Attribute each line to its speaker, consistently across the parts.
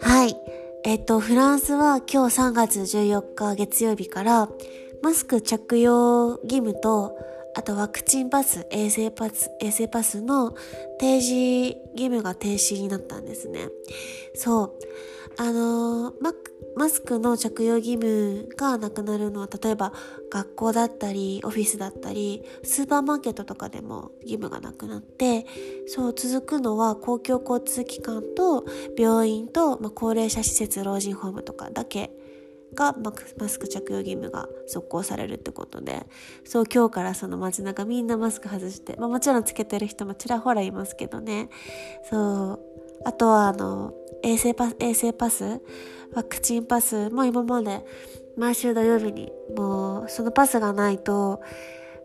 Speaker 1: はい。えっと、フランスは今日3月14日月曜日からマスク着用義務とあとワクチンパス、衛生パス、衛生パスの提示義務が停止になったんですね。そう。あのママスクの着用義務がなくなるのは例えば学校だったりオフィスだったりスーパーマーケットとかでも義務がなくなってそう続くのは公共交通機関と病院と、まあ、高齢者施設老人ホームとかだけがマスク着用義務が続行されるってことでそう今日からその街中みんなマスク外して、まあ、もちろんつけてる人もちらほらいますけどね。そうあとはあの衛生パス衛生パス？ワクチンパス？も今まで毎週土曜日にもうそのパスがないと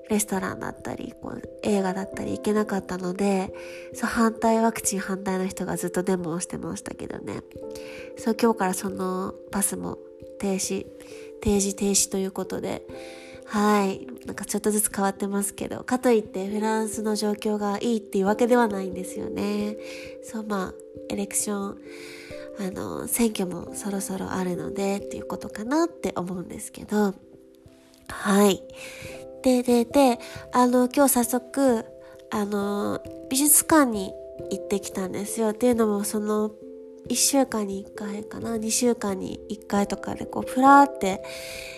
Speaker 1: レストランだったりこう映画だったり行けなかったのでそう反対ワクチン反対の人がずっとデモをしてましたけどね。そう今日からそのパスも停止提示停止ということではい。なんかちょっとずつ変わってますけどかといってフランスの状況がいいっていうわけではないんですよね。そうまあエレクションあの選挙もそろそろあるのでっていうことかなって思うんですけど。はい。ででであの今日早速あの美術館に行ってきたんですよ。っていうのもその1週間に1回かな？2週間に1回とかでこうふらーって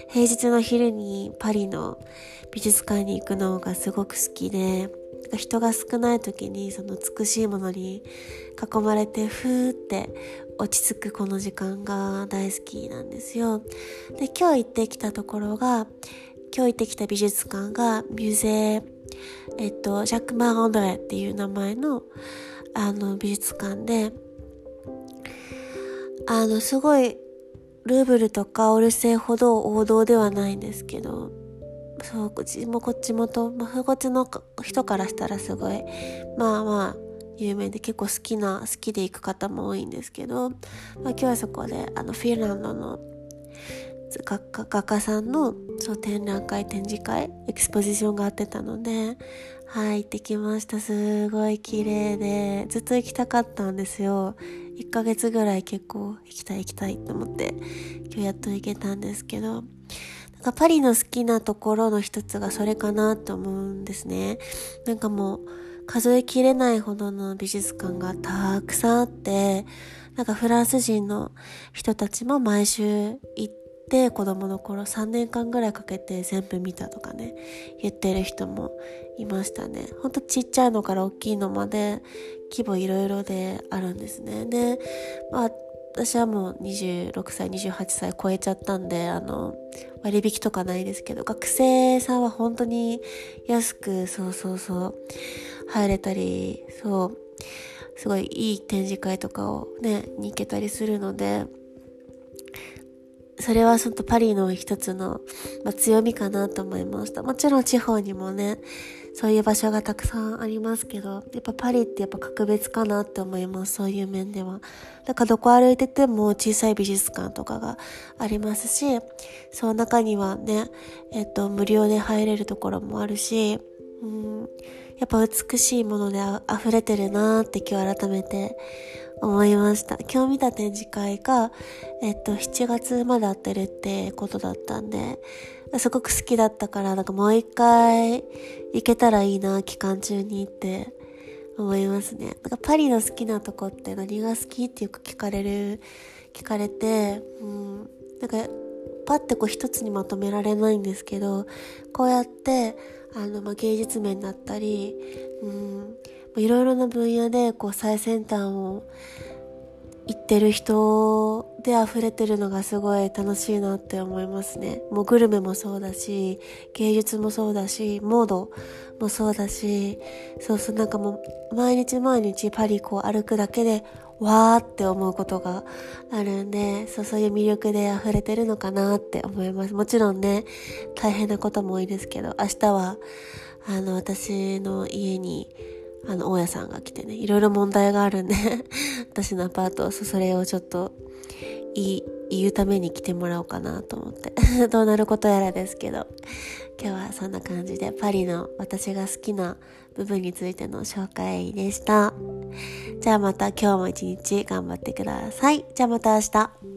Speaker 1: 平日の昼にパリの美術館に行くのがすごく好きで人が少ない時にその美しいものに囲まれてふーって落ち着くこの時間が大好きなんですよ。で今日行ってきたところが今日行ってきた美術館がミュゼーえっとジャック・マー・アンドレっていう名前のあの美術館であの、すごい、ルーブルとかオルセイほど王道ではないんですけど、そう、こっちもこっちもと、まあ、こっちの人からしたらすごい、まあまあ、有名で結構好きな、好きで行く方も多いんですけど、まあ、今日はそこで、あの、フィンランドの画家画家さんのそう展覧会展示会エクスポジションがあってたのではい行ってきました。すごい綺麗でずっと行きたかったんですよ。1ヶ月ぐらい結構行きたい行きたいと思って今日やっと行けたんですけどなんかパリの好きなところの一つがそれかなと思うんですね。なんかもう数えきれないほどの美術館がたくさんあってなんかフランス人の人たちも毎週行って子供の頃3年間ぐらいかけて全部見たとかね言ってる人もいましたね。ほんとちっちゃいのから大きいのまで規模いろいろであるんですね。でまあ私はもう26歳28歳超えちゃったんであの割引とかないですけど学生さんは本当に安くそうそうそう入れたりそうすごいいい展示会とかをねに行けたりするのでそれはそのパリの一つの、まあ、強みかなと思いました。もちろん地方にもね、そういう場所がたくさんありますけど、やっぱパリってやっぱ格別かなって思います。そういう面では。だからどこ歩いてても小さい美術館とかがありますし、その中にはね、えっと、無料で入れるところもあるし、うん、やっぱ美しいもので溢れてるなーって今日改めて思いました。今日見た展示会が、えっと、7月まであってるってことだったんで、すごく好きだったから、なんかもう一回行けたらいいな、期間中にって思いますね。なんかパリの好きなとこって何が好きってよく聞かれる、聞かれて、うん、なんかパッてこう一つにまとめられないんですけど、こうやって、あの、まあ、芸術面だったり、うん、いろいろな分野でこう最先端を行ってる人で溢れてるのがすごい楽しいなって思いますね。もうグルメもそうだし、芸術もそうだし、モードもそうだし、そうそうなんかもう毎日毎日パリこう歩くだけでわーって思うことがあるんで、そうそういう魅力で溢れてるのかなって思います。もちろんね、大変なことも多いですけど、明日はあの私の家にあの、大家さんが来てね、いろいろ問題があるんで 私のアパート、それをちょっと、いい、言うために来てもらおうかなと思って。どうなることやらですけど。今日はそんな感じでパリの私が好きな部分についての紹介でした。じゃあまた今日も一日頑張ってください。じゃあまた明日。